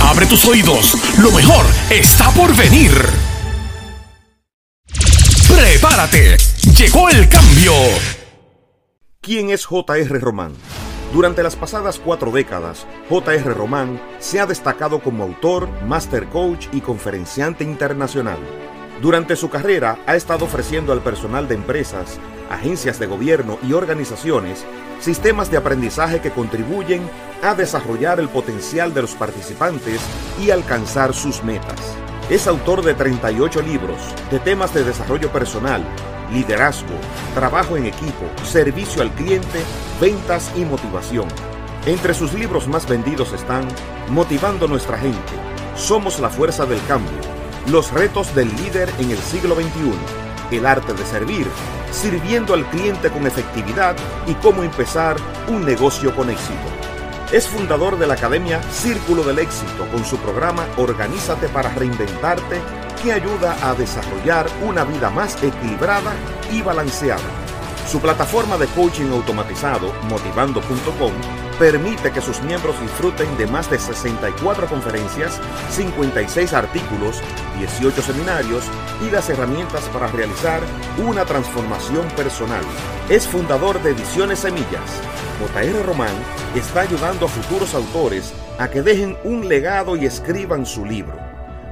Abre tus oídos, lo mejor está por venir. Prepárate, llegó el cambio. ¿Quién es JR Román? Durante las pasadas cuatro décadas, J.R. Román se ha destacado como autor, master coach y conferenciante internacional. Durante su carrera ha estado ofreciendo al personal de empresas, agencias de gobierno y organizaciones sistemas de aprendizaje que contribuyen a desarrollar el potencial de los participantes y alcanzar sus metas. Es autor de 38 libros de temas de desarrollo personal, liderazgo, trabajo en equipo, servicio al cliente, ventas y motivación. Entre sus libros más vendidos están Motivando nuestra gente, Somos la fuerza del cambio, Los retos del líder en el siglo XXI, El arte de servir, Sirviendo al cliente con efectividad y cómo empezar un negocio con éxito. Es fundador de la Academia Círculo del Éxito con su programa Organízate para Reinventarte que ayuda a desarrollar una vida más equilibrada y balanceada. Su plataforma de coaching automatizado, motivando.com, permite que sus miembros disfruten de más de 64 conferencias, 56 artículos, 18 seminarios y las herramientas para realizar una transformación personal. Es fundador de Ediciones Semillas. JR Román está ayudando a futuros autores a que dejen un legado y escriban su libro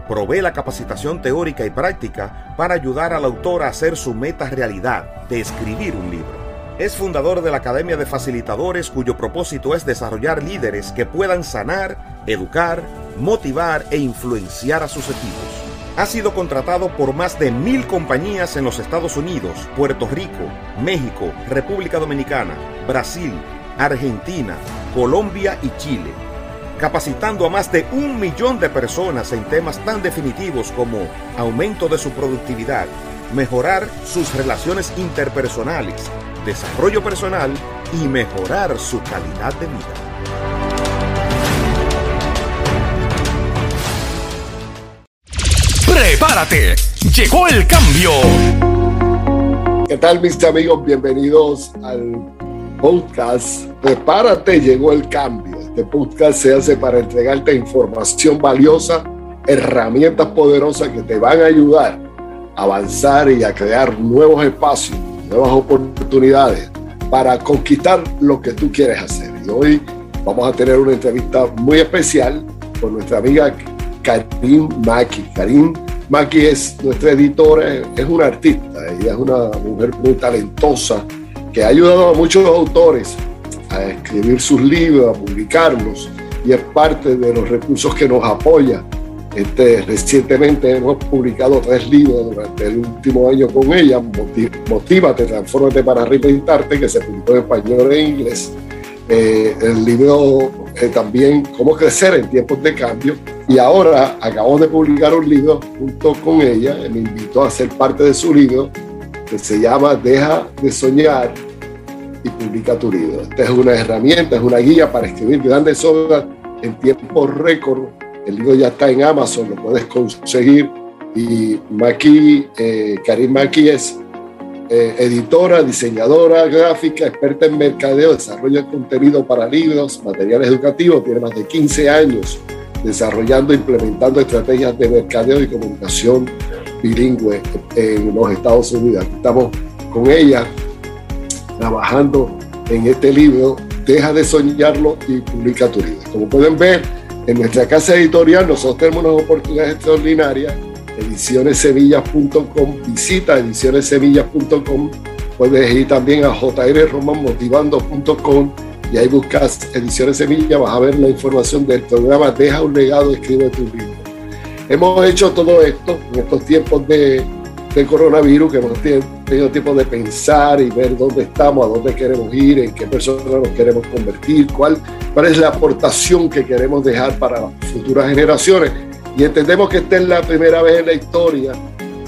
provee la capacitación teórica y práctica para ayudar al autor a hacer su meta realidad de escribir un libro. Es fundador de la Academia de Facilitadores cuyo propósito es desarrollar líderes que puedan sanar, educar, motivar e influenciar a sus equipos. Ha sido contratado por más de mil compañías en los Estados Unidos, Puerto Rico, México, República Dominicana, Brasil, Argentina, Colombia y Chile capacitando a más de un millón de personas en temas tan definitivos como aumento de su productividad, mejorar sus relaciones interpersonales, desarrollo personal y mejorar su calidad de vida. Prepárate, llegó el cambio. ¿Qué tal mis amigos? Bienvenidos al podcast Prepárate, llegó el cambio este podcast se hace para entregarte información valiosa, herramientas poderosas que te van a ayudar avanzar y a crear nuevos espacios, nuevas oportunidades para conquistar lo que tú quieres hacer. Y hoy vamos a tener una entrevista muy especial con nuestra amiga Karim Maki. Karim Maki es nuestra editora, es una artista, ella es una mujer muy talentosa que ha ayudado a muchos autores a escribir sus libros, a publicarlos, y es parte de los recursos que nos apoya. Este, recientemente hemos publicado tres libros durante el último año con ella, Motívate, Transfórmate para Reinventarte, que se publicó en español e inglés. Eh, el libro eh, también Cómo crecer en tiempos de cambio. Y ahora acabamos de publicar un libro junto con ella, me invitó a ser parte de su libro, que se llama Deja de soñar y publica tu libro. Esta es una herramienta, es una guía para escribir grandes obras en tiempo récord. El libro ya está en Amazon, lo puedes conseguir. Y Maki, eh, Karim Maki es eh, editora, diseñadora gráfica, experta en mercadeo, desarrollo de contenido para libros, materiales educativos, tiene más de 15 años desarrollando e implementando estrategias de mercadeo y comunicación bilingüe en los Estados Unidos. Aquí estamos con ella trabajando en este libro, deja de soñarlo y publica tu libro. Como pueden ver, en nuestra casa editorial nosotros tenemos unas oportunidades extraordinarias, edicionessemillas.com, visita edicionessemillas.com, puedes ir también a jrromanmotivando.com y ahí buscas Ediciones Semillas, vas a ver la información del programa. Deja un legado, escribe tu libro. Hemos hecho todo esto en estos tiempos de del coronavirus, que hemos tenido tiempo de pensar y ver dónde estamos, a dónde queremos ir, en qué personas nos queremos convertir, cuál, cuál es la aportación que queremos dejar para futuras generaciones. Y entendemos que esta es la primera vez en la historia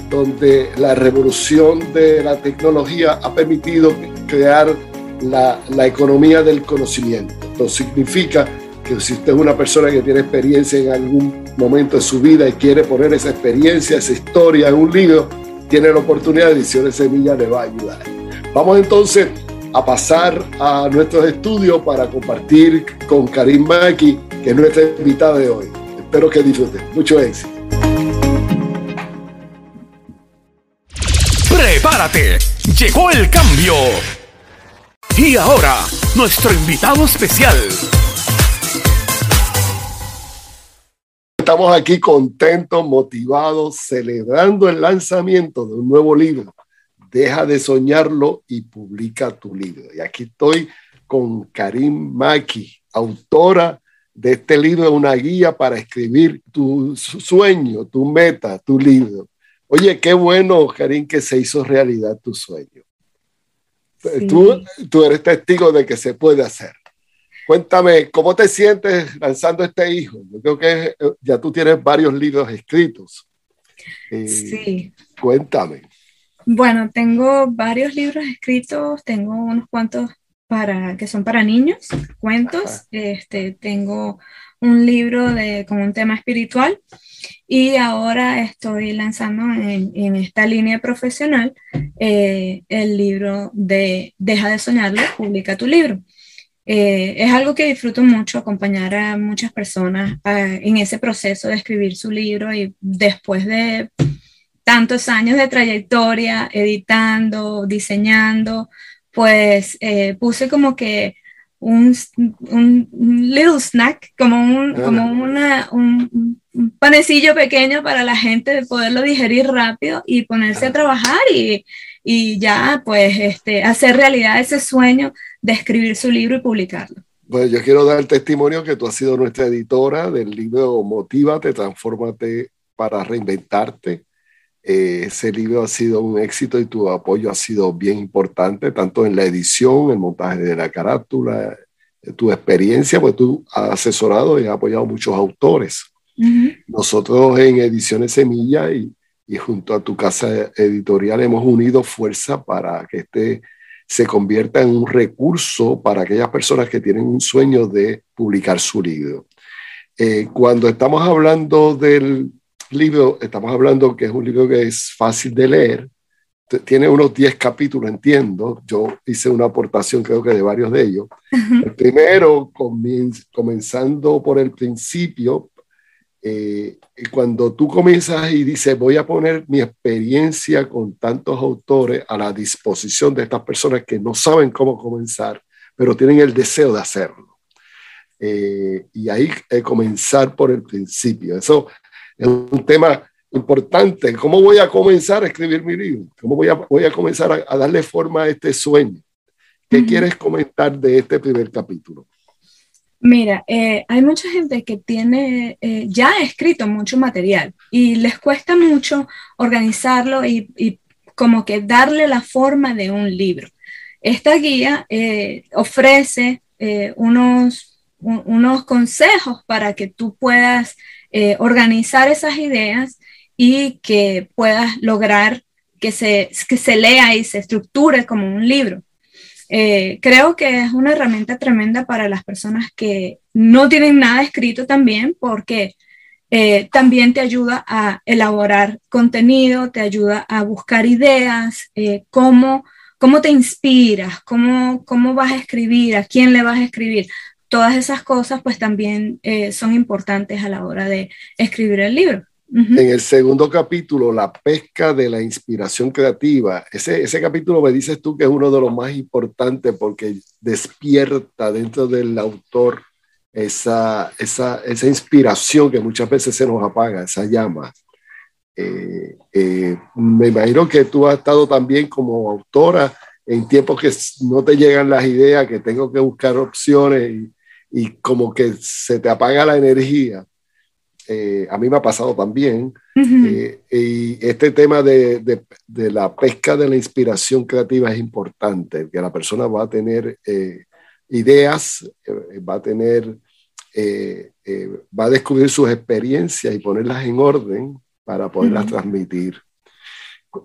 donde la revolución de la tecnología ha permitido crear la, la economía del conocimiento. Esto significa que si usted es una persona que tiene experiencia en algún momento de su vida y quiere poner esa experiencia, esa historia en un libro, tiene la oportunidad de Ediciones Semilla le va a ayudar. Vamos entonces a pasar a nuestros estudios para compartir con Karim Maki, que es nuestra invitada de hoy. Espero que disfruten. Mucho éxito. Prepárate, llegó el cambio. Y ahora, nuestro invitado especial. Estamos aquí contentos, motivados, celebrando el lanzamiento de un nuevo libro. Deja de soñarlo y publica tu libro. Y aquí estoy con Karim Maki, autora de este libro, una guía para escribir tu sueño, tu meta, tu libro. Oye, qué bueno, Karim, que se hizo realidad tu sueño. Tú, tú eres testigo de que se puede hacer. Cuéntame, ¿cómo te sientes lanzando este hijo? Yo creo que eh, ya tú tienes varios libros escritos. Eh, sí. Cuéntame. Bueno, tengo varios libros escritos, tengo unos cuantos para, que son para niños, cuentos. Este, tengo un libro de, con un tema espiritual y ahora estoy lanzando en, esta línea profesional eh, el libro de Deja de soñarlo, publica tu libro. Eh, es algo que disfruto mucho, acompañar a muchas personas en ese proceso de escribir su libro y después de tantos años de trayectoria, editando, diseñando, pues eh, puse como que un, un, little snack, como, un, como una, un, panecillo pequeño para la gente de poderlo digerir rápido y ponerse a trabajar y, y ya pues este, hacer realidad ese sueño de escribir su libro y publicarlo. Bueno, yo quiero dar testimonio que tú has sido nuestra editora del libro Motívate, Transfórmate para Reinventarte. Eh, ese libro ha sido un éxito y tu apoyo ha sido bien importante, tanto en la edición, el montaje de la carátula, eh, tu experiencia, pues tú has asesorado y has apoyado a muchos autores. Nosotros en Ediciones Semilla y, y junto a tu casa editorial hemos unido fuerza para que este se convierta en un recurso para aquellas personas que tienen un sueño de publicar su libro. Eh, cuando estamos hablando del libro, estamos hablando que es un libro que es fácil de leer, tiene unos 10 capítulos, entiendo. Yo hice una aportación, creo que de varios de ellos. El primero, comenzando por el principio, eh, cuando tú comienzas y dices, voy a poner mi experiencia con tantos autores a la disposición de estas personas que no saben cómo comenzar, pero tienen el deseo de hacerlo. Eh, y ahí eh, comenzar por el principio. Eso es un tema importante. ¿Cómo voy a comenzar a escribir mi libro? ¿Cómo voy a, voy a comenzar a, darle forma a este sueño? ¿Qué quieres comentar de este primer capítulo? Mira, eh, hay mucha gente que tiene, eh, ya ha escrito mucho material y les cuesta mucho organizarlo y, como que darle la forma de un libro. Esta guía eh, ofrece unos, unos consejos para que tú puedas organizar esas ideas y que puedas lograr que se, que se lea y se estructure como un libro. Eh, creo que es una herramienta tremenda para las personas que no tienen nada escrito también, porque eh, también te ayuda a elaborar contenido, te ayuda a buscar ideas, eh, cómo, cómo te inspiras, cómo, cómo vas a escribir, a quién le vas a escribir. Todas esas cosas pues también son importantes a la hora de escribir el libro. En el segundo capítulo, la pesca de la inspiración creativa, ese, ese capítulo me dices tú que es uno de los más importantes porque despierta dentro del autor esa, esa, esa inspiración que muchas veces se nos apaga, esa llama. Eh, eh, me imagino que tú has estado también como autora en tiempos que no te llegan las ideas, que tengo que buscar opciones y, y como que se te apaga la energía eh, a mí me ha pasado también. Eh, y este tema de, de, la pesca de la inspiración creativa es importante, que la persona va a tener eh, ideas, va a tener va a descubrir sus experiencias y ponerlas en orden para poderlas transmitir.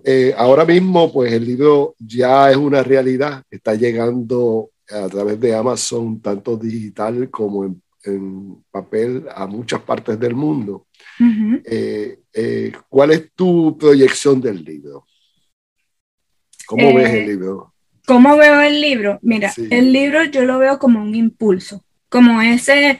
Eh, ahora mismo, pues el libro ya es una realidad, está llegando a través de Amazon, tanto digital como en, papel, a muchas partes del mundo. ¿Cuál es tu proyección del libro? ¿Cómo ves el libro? ¿Cómo veo el libro? Mira, el libro yo lo veo como un impulso, como ese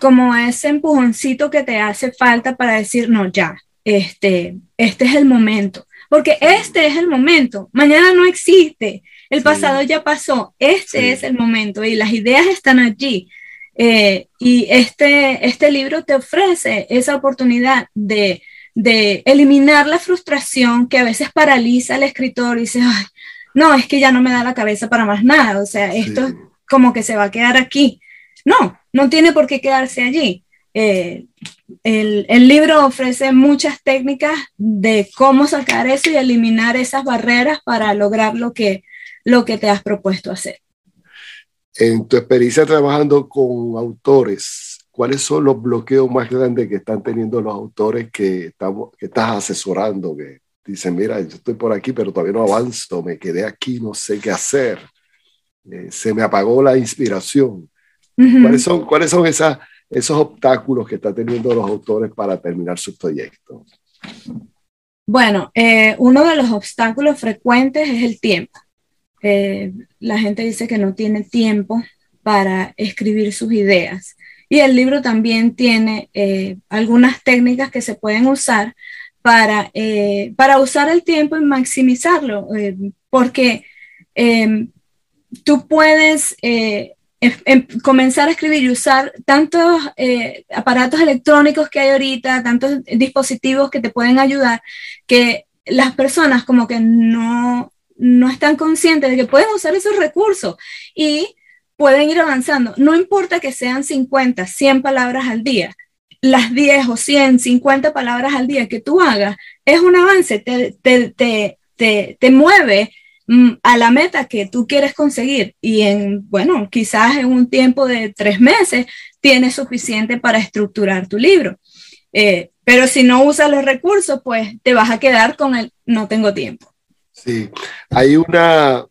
como ese empujoncito que te hace falta para decir, no, ya, este, este es el momento. Porque este es el momento. Mañana no existe. El pasado ya pasó. Este es el momento y las ideas están allí. Eh, y este, este libro te ofrece esa oportunidad de, de, eliminar la frustración que a veces paraliza al escritor y dice, Ay, no, es que ya no me da la cabeza para más nada. O sea, esto como que se va a quedar aquí. No, no tiene por qué quedarse allí. Eh, el, libro ofrece muchas técnicas de cómo sacar eso y eliminar esas barreras para lograr lo que, lo que te has propuesto hacer. En tu experiencia trabajando con autores, ¿cuáles son los bloqueos más grandes que están teniendo los autores que, estamos, que estás asesorando? Que dicen, mira, yo estoy por aquí, pero todavía no avanzo, me quedé aquí, no sé qué hacer, eh, se me apagó la inspiración. ¿Cuáles son, cuáles son esas, esos obstáculos que están teniendo los autores para terminar sus proyectos? Bueno, eh, uno de los obstáculos frecuentes es el tiempo. Eh, la gente dice que no tiene tiempo para escribir sus ideas. Y el libro también tiene eh, algunas técnicas que se pueden usar para, para usar el tiempo y maximizarlo, porque tú puedes Em, comenzar a escribir y usar tantos eh, aparatos electrónicos que hay ahorita, tantos dispositivos que te pueden ayudar, que las personas como que no, no están conscientes de que pueden usar esos recursos y pueden ir avanzando. No importa que sean 50, 100 palabras al día, las 10 o 100, 50 palabras al día que tú hagas, es un avance, te, te, te, te, te mueve Mm, a la meta que tú quieres conseguir y en, bueno, quizás en un tiempo de tres meses tienes suficiente para estructurar tu libro. Eh, pero si no usas los recursos, pues te vas a quedar con el no tengo tiempo. Sí, hay una,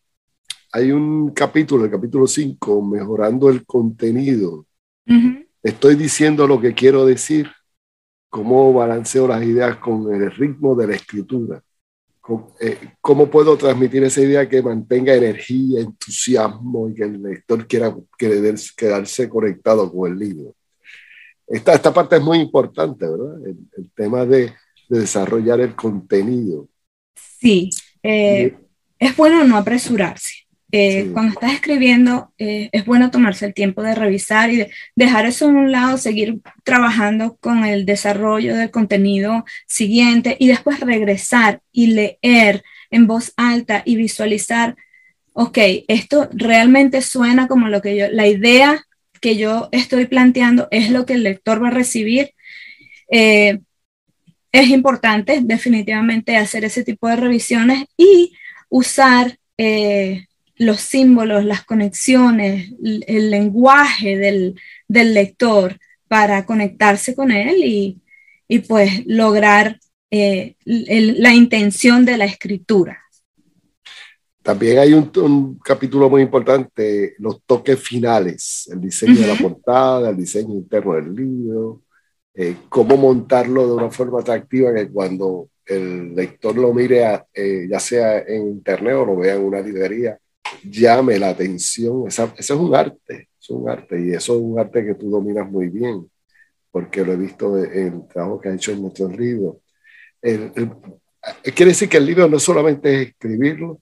hay un capítulo, el capítulo 5, mejorando el contenido. Estoy diciendo lo que quiero decir, cómo balanceo las ideas con el ritmo de la escritura. Eh, ¿Cómo puedo transmitir esa idea que mantenga energía, entusiasmo y que el lector quiera quedarse conectado con el libro? Esta, esta parte es muy importante, ¿verdad? El, tema de, desarrollar el contenido. Sí, eh, es bueno no apresurarse. Eh, cuando estás escribiendo, eh, es bueno tomarse el tiempo de revisar y dejar eso en un lado, seguir trabajando con el desarrollo del contenido siguiente y después regresar y leer en voz alta y visualizar, ok, esto realmente suena como lo que yo, la idea que yo estoy planteando es lo que el lector va a recibir. Eh, es importante definitivamente hacer ese tipo de revisiones y usar los símbolos, las conexiones, el, lenguaje del, lector para conectarse con él y, pues lograr eh, la intención de la escritura. También hay un, capítulo muy importante, los toques finales, el diseño de la portada, el diseño interno del libro, eh, cómo montarlo de una forma atractiva que cuando el lector lo mire, eh, ya sea en internet o lo vea en una librería, llame la atención. Esa, es un arte, es un arte y eso es un arte que tú dominas muy bien, porque lo he visto en el trabajo que ha hecho en nuestros libros. quiere decir que el libro no solamente es escribirlo,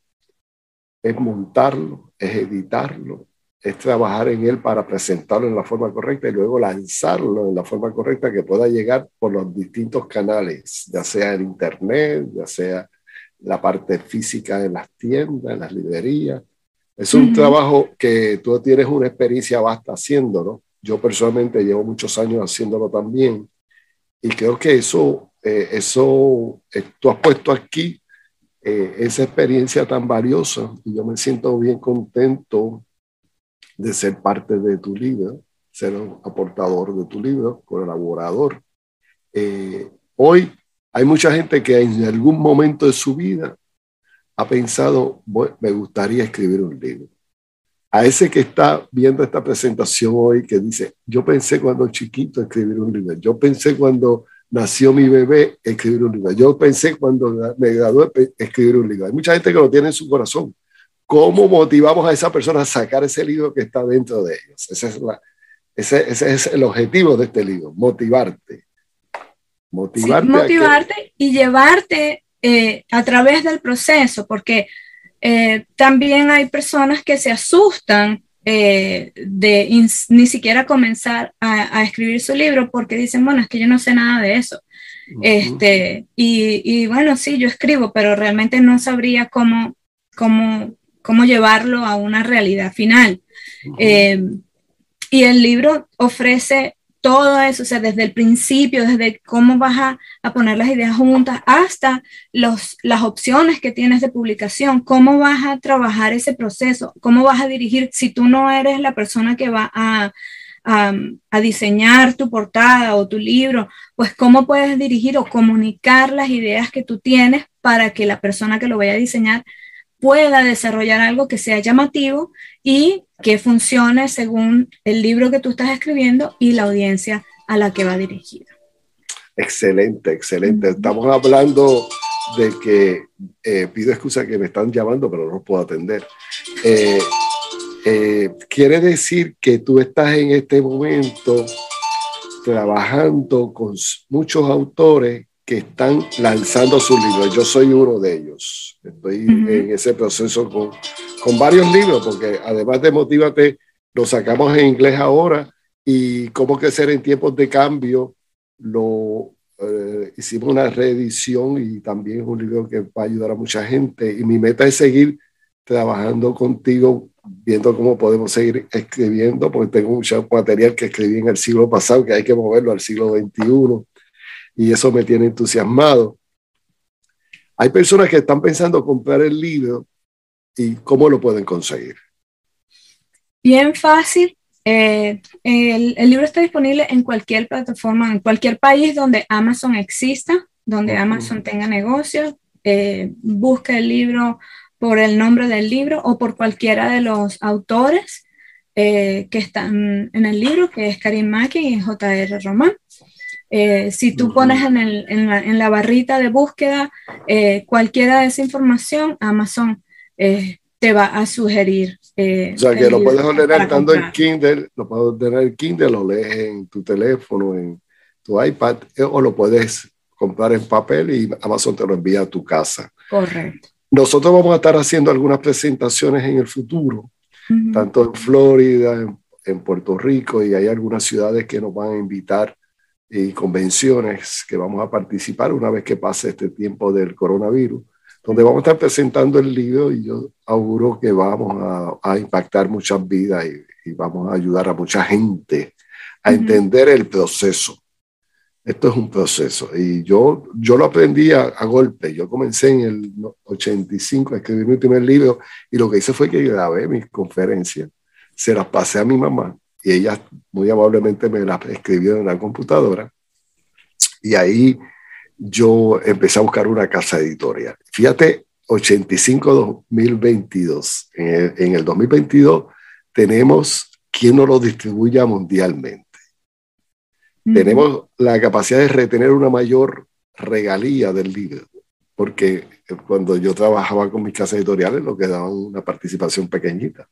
es montarlo, es editarlo, es trabajar en él para presentarlo en la forma correcta y luego lanzarlo en la forma correcta que pueda llegar por los distintos canales, ya sea en internet, ya sea la parte física en las tiendas, en las librerías, es un trabajo que tú tienes una experiencia vasta haciéndolo. Yo personalmente llevo muchos años haciéndolo también. Y creo que eso, eh, eso eh, tú has puesto aquí eh, esa experiencia tan valiosa y yo me siento bien contento de ser parte de tu libro, ser un aportador de tu libro, colaborador. Eh, hoy hay mucha gente que en algún momento de su vida ha pensado, me gustaría escribir un libro. A ese que está viendo esta presentación hoy, que dice, yo pensé cuando chiquito escribir un libro, yo pensé cuando nació mi bebé escribir un libro, yo pensé cuando me gradué escribir un libro. Hay mucha gente que lo tiene en su corazón. ¿Cómo motivamos a esa persona a sacar ese libro que está dentro de ellos? Ese es, ese, ese es el objetivo de este libro, motivarte. Motivarte, motivarte y llevarte eh, a través del proceso, porque eh, también hay personas que se asustan eh, de ni siquiera comenzar a, escribir su libro porque dicen, bueno, es que yo no sé nada de eso. este, y, y, bueno, sí, yo escribo, pero realmente no sabría cómo, cómo, cómo llevarlo a una realidad final. y el libro ofrece todo eso, o sea, desde el principio, desde cómo vas a, poner las ideas juntas hasta los, las opciones que tienes de publicación, cómo vas a trabajar ese proceso, cómo vas a dirigir, si tú no eres la persona que va a, a, diseñar tu portada o tu libro, pues cómo puedes dirigir o comunicar las ideas que tú tienes para que la persona que lo vaya a diseñar pueda desarrollar algo que sea llamativo y que funcione según el libro que tú estás escribiendo y la audiencia a la que va dirigida. Excelente, excelente. Estamos hablando de que eh, pido excusa que me están llamando, pero no puedo atender. Eh, eh, quiere decir que tú estás en este momento trabajando con muchos autores que están lanzando sus libros. Yo soy uno de ellos. Estoy en ese proceso con, con, varios libros, porque además de Motívate, lo sacamos en inglés ahora y Cómo crecer en tiempos de cambio, lo eh, hicimos una reedición y también es un libro que va a ayudar a mucha gente. Y mi meta es seguir trabajando contigo, viendo cómo podemos seguir escribiendo, porque tengo mucho material que escribí en el siglo pasado que hay que moverlo al siglo XXI y eso me tiene entusiasmado. Hay personas que están pensando comprar el libro y cómo lo pueden conseguir. Bien fácil. Eh, el, libro está disponible en cualquier plataforma, en cualquier país donde Amazon exista, donde Amazon tenga negocios. Eh, busca el libro por el nombre del libro o por cualquiera de los autores eh, que están en el libro, que es Karim Maki y J.R. Román. Eh, si tú pones en, el, en, la, en, la, barrita de búsqueda eh, cualquiera de esa información, Amazon eh, te va a sugerir. o sea, que lo puedes ordenar tanto en Kindle, lo puedes ordenar en Kindle, lo lees en tu teléfono, en tu iPad, o lo puedes comprar en papel y Amazon te lo envía a tu casa. Correcto. Nosotros vamos a estar haciendo algunas presentaciones en el futuro, tanto en Florida, en, en Puerto Rico, y hay algunas ciudades que nos van a invitar y convenciones que vamos a participar una vez que pase este tiempo del coronavirus, donde vamos a estar presentando el libro y yo auguro que vamos a, impactar muchas vidas y, vamos a ayudar a mucha gente a entender el proceso. Esto es un proceso y yo, yo lo aprendí a, a, golpe. Yo comencé en el 85 a escribir mi primer libro y lo que hice fue que grabé mis conferencias, se las pasé a mi mamá y ella muy amablemente me la escribió en la computadora y ahí yo empecé a buscar una casa editorial. Fíjate, 85-2022. En, el 2022 tenemos quien nos lo distribuya mundialmente. Tenemos la capacidad de retener una mayor regalía del libro, porque cuando yo trabajaba con mis casas editoriales, lo que daban una participación pequeñita.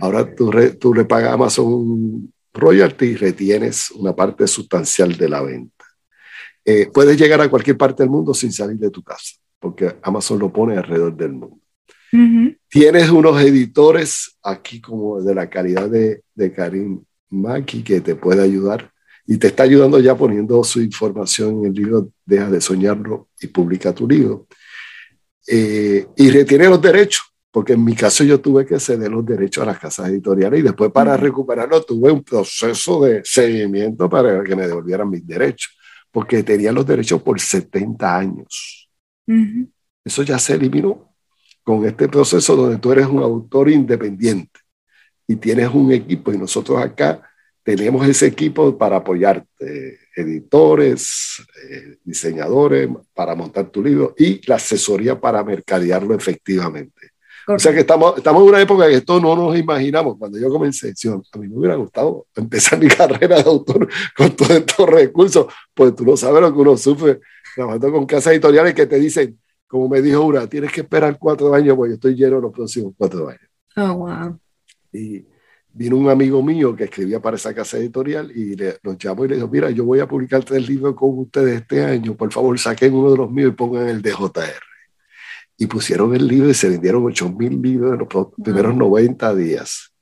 Ahora tú, tú le pagas a Amazon royalty y retienes una parte sustancial de la venta. Eh, puedes llegar a cualquier parte del mundo sin salir de tu casa, porque Amazon lo pone alrededor del mundo. Tienes unos editores aquí como de la calidad de, de Karim Maki que te puede ayudar y te está ayudando ya poniendo su información en el libro Deja de soñarlo y publica tu libro. Eh, y retiene los derechos porque en mi caso yo tuve que ceder los derechos a las casas editoriales y después para recuperarlo tuve un proceso de seguimiento para que me devolvieran mis derechos, porque tenía los derechos por 70 años. Eso ya se eliminó con este proceso donde tú eres un autor independiente y tienes un equipo y nosotros acá tenemos ese equipo para apoyarte, editores, eh, diseñadores, para montar tu libro y la asesoría para mercadearlo efectivamente. O sea que estamos, estamos en una época que esto no nos imaginamos. Cuando yo comencé, a mí me hubiera gustado empezar mi carrera de autor con todos estos recursos, pues tú no sabes lo que uno sufre trabajando con casas editoriales que te dicen, como me dijo una, tienes que esperar cuatro años porque yo estoy lleno los próximos cuatro años. Oh, wow. Y vino un amigo mío que escribía para esa casa editorial y le, nos llamó y le dijo, mira, yo voy a publicar tres libros con ustedes este año, por favor saquen uno de los míos y pongan el de JR y pusieron el libro y se vendieron 8 mil libros en los primeros 90 días.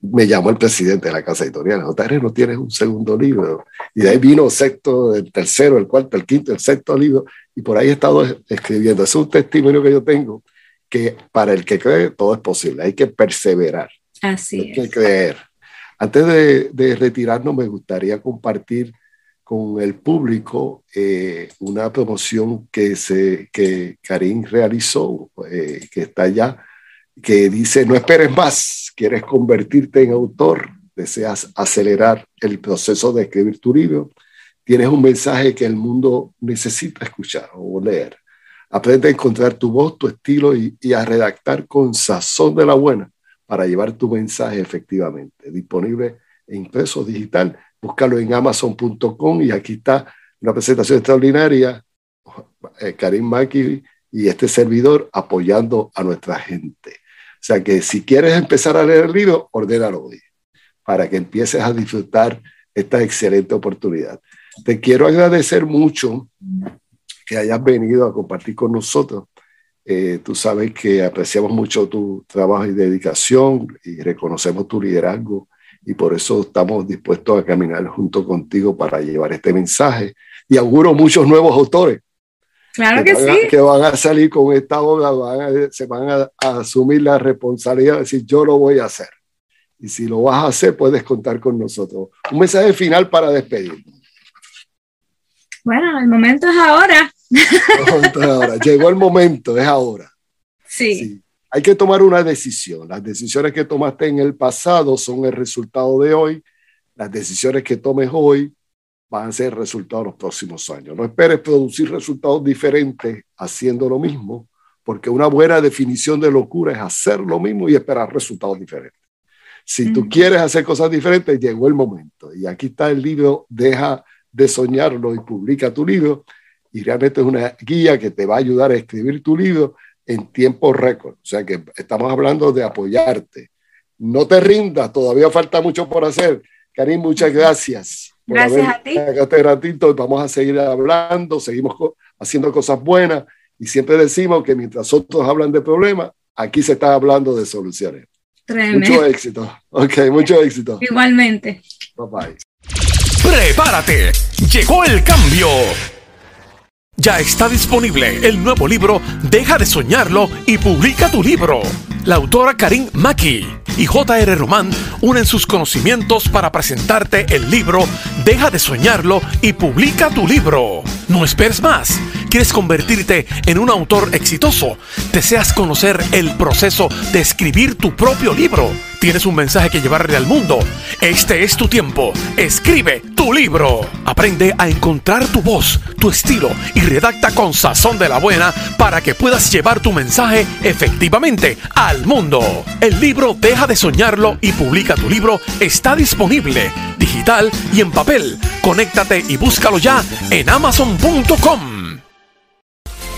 Me llamó el presidente de la casa editorial, JR, no tienes un segundo libro. Y de ahí vino el sexto, el tercero, el cuarto, el quinto, el sexto libro, y por ahí he estado escribiendo. Es un testimonio que yo tengo, que para el que cree todo es posible, hay que perseverar. Así hay que creer. Antes de, de retirarnos, me gustaría compartir con el público eh, una promoción que, se, que Karim realizó, eh, que está allá, que dice, no esperes más, quieres convertirte en autor, deseas acelerar el proceso de escribir tu libro, tienes un mensaje que el mundo necesita escuchar o leer. Aprende a encontrar tu voz, tu estilo y, a redactar con sazón de la buena para llevar tu mensaje efectivamente. Disponible en impreso digital búscalo en amazon.com y aquí está una presentación extraordinaria, eh, Karim Maki y este servidor apoyando a nuestra gente. O sea que si quieres empezar a leer el libro, ordénalo hoy, para que empieces a disfrutar esta excelente oportunidad. Te quiero agradecer mucho que hayas venido a compartir con nosotros. Eh, tú sabes que apreciamos mucho tu trabajo y dedicación y reconocemos tu liderazgo y por eso estamos dispuestos a caminar junto contigo para llevar este mensaje. Y auguro muchos nuevos autores. Claro que, sí. que van a salir con esta obra, se van a, asumir la responsabilidad de decir, yo lo voy a hacer. Y si lo vas a hacer, puedes contar con nosotros. Un mensaje final para despedirnos. Bueno, el momento es ahora. El momento es ahora. Llegó el momento, es ahora. sí hay que tomar una decisión. Las decisiones que tomaste en el pasado son el resultado de hoy. Las decisiones que tomes hoy van a ser el resultado de los próximos años. No esperes producir resultados diferentes haciendo lo mismo, porque una buena definición de locura es hacer lo mismo y esperar resultados diferentes. Si tú quieres hacer cosas diferentes, llegó el momento. Y aquí está el libro, deja de soñarlo y publica tu libro. Y realmente es una guía que te va a ayudar a escribir tu libro en tiempo récord. O sea que estamos hablando de apoyarte. No te rindas, todavía falta mucho por hacer. Karim, muchas gracias. gracias a ti. Este ratito vamos a seguir hablando, seguimos haciendo cosas buenas y siempre decimos que mientras otros hablan de problemas, aquí se está hablando de soluciones. Tremendo. Mucho éxito. Ok, mucho éxito. Igualmente. Bye bye. Prepárate. Llegó el cambio. Ya está disponible el nuevo libro Deja de soñarlo y publica tu libro. La autora Karim Maki y J.R. Román unen sus conocimientos para presentarte el libro Deja de soñarlo y publica tu libro. No esperes más. ¿Quieres convertirte en un autor exitoso? ¿Deseas conocer el proceso de escribir tu propio libro? ¿Tienes un mensaje que llevarle al mundo? Este es tu tiempo. Escribe tu libro. Aprende a encontrar tu voz, tu estilo y redacta con sazón de la buena para que puedas llevar tu mensaje efectivamente al mundo. El libro Deja de soñarlo y publica tu libro está disponible, digital y en papel. Conéctate y búscalo ya en amazon.com.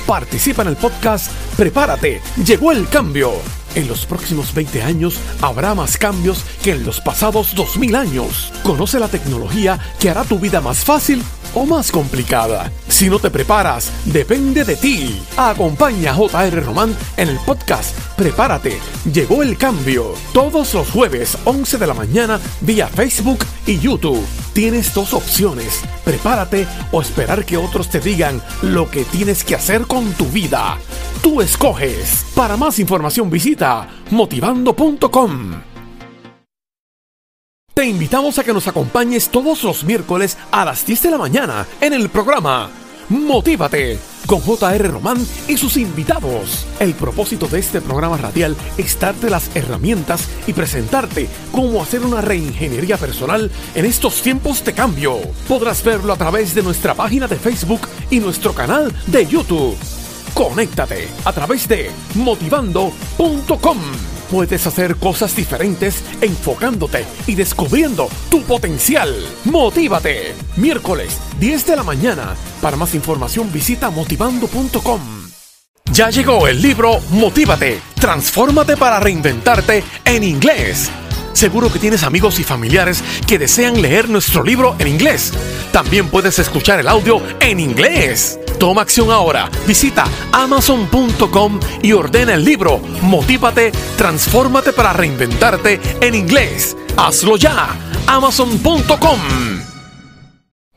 Participa en el podcast Prepárate, llegó el cambio en los próximos 20 años habrá más cambios que en los pasados 2000 años. Conoce la tecnología que hará tu vida más fácil o más complicada. Si no te preparas, depende de ti. Acompaña a JR Román en el podcast Prepárate, llegó el cambio. Todos los jueves 11 de la mañana vía Facebook y YouTube. Tienes dos opciones, prepárate o esperar que otros te digan lo que tienes que hacer con tu vida. Tú escoges. Para más información motivando.com. Te invitamos a que nos acompañes todos los miércoles a las 10 de la mañana en el programa Motívate con J.R. Román y sus invitados. El propósito de este programa radial es darte las herramientas y presentarte cómo hacer una reingeniería personal en estos tiempos de cambio. Podrás verlo a través de nuestra página de Facebook y nuestro canal de YouTube. Conéctate a través de motivando.com puedes hacer cosas diferentes enfocándote y descubriendo tu potencial. Motívate. Miércoles, 10 de la mañana. Para más información visita motivando.com. Ya llegó el libro Motívate, transfórmate para reinventarte en inglés Seguro que tienes amigos y familiares que desean leer nuestro libro en inglés. También puedes escuchar el audio en inglés. Toma acción ahora. Visita amazon.com y ordena el libro Motívate, transfórmate para reinventarte en inglés. Hazlo ya. Amazon.com.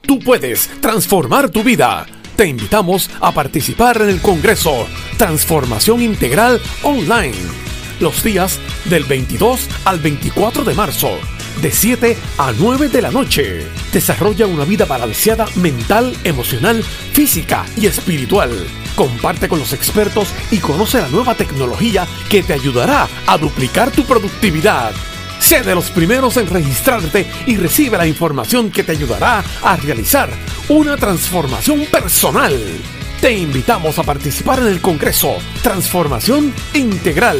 Tú puedes transformar tu vida. Te invitamos a participar en el Congreso Transformación Integral Online los días del 22 al 24 de marzo, de 7 a 9 de la noche. Desarrolla una vida balanceada mental, emocional, física y espiritual. Comparte con los expertos y conoce la nueva tecnología que te ayudará a duplicar tu productividad. Sé de los primeros en registrarte y recibe la información que te ayudará a realizar una transformación personal. Te invitamos a participar en el Congreso Transformación Integral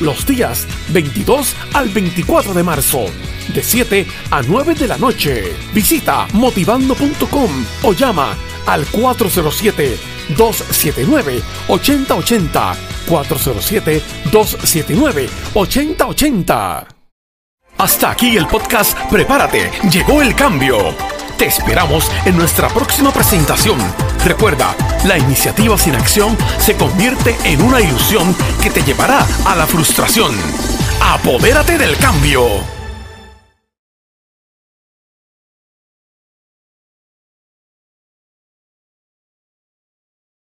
los días 22 al 24 de marzo, de 7 a 9 de la noche. Visita motivando.com o llama al 407-279-8080. 407-279-8080. Hasta aquí el podcast Prepárate, llegó el cambio. Te esperamos en nuestra próxima presentación. Recuerda, la iniciativa sin acción se convierte en una ilusión que te llevará a la frustración. Apodérate del cambio.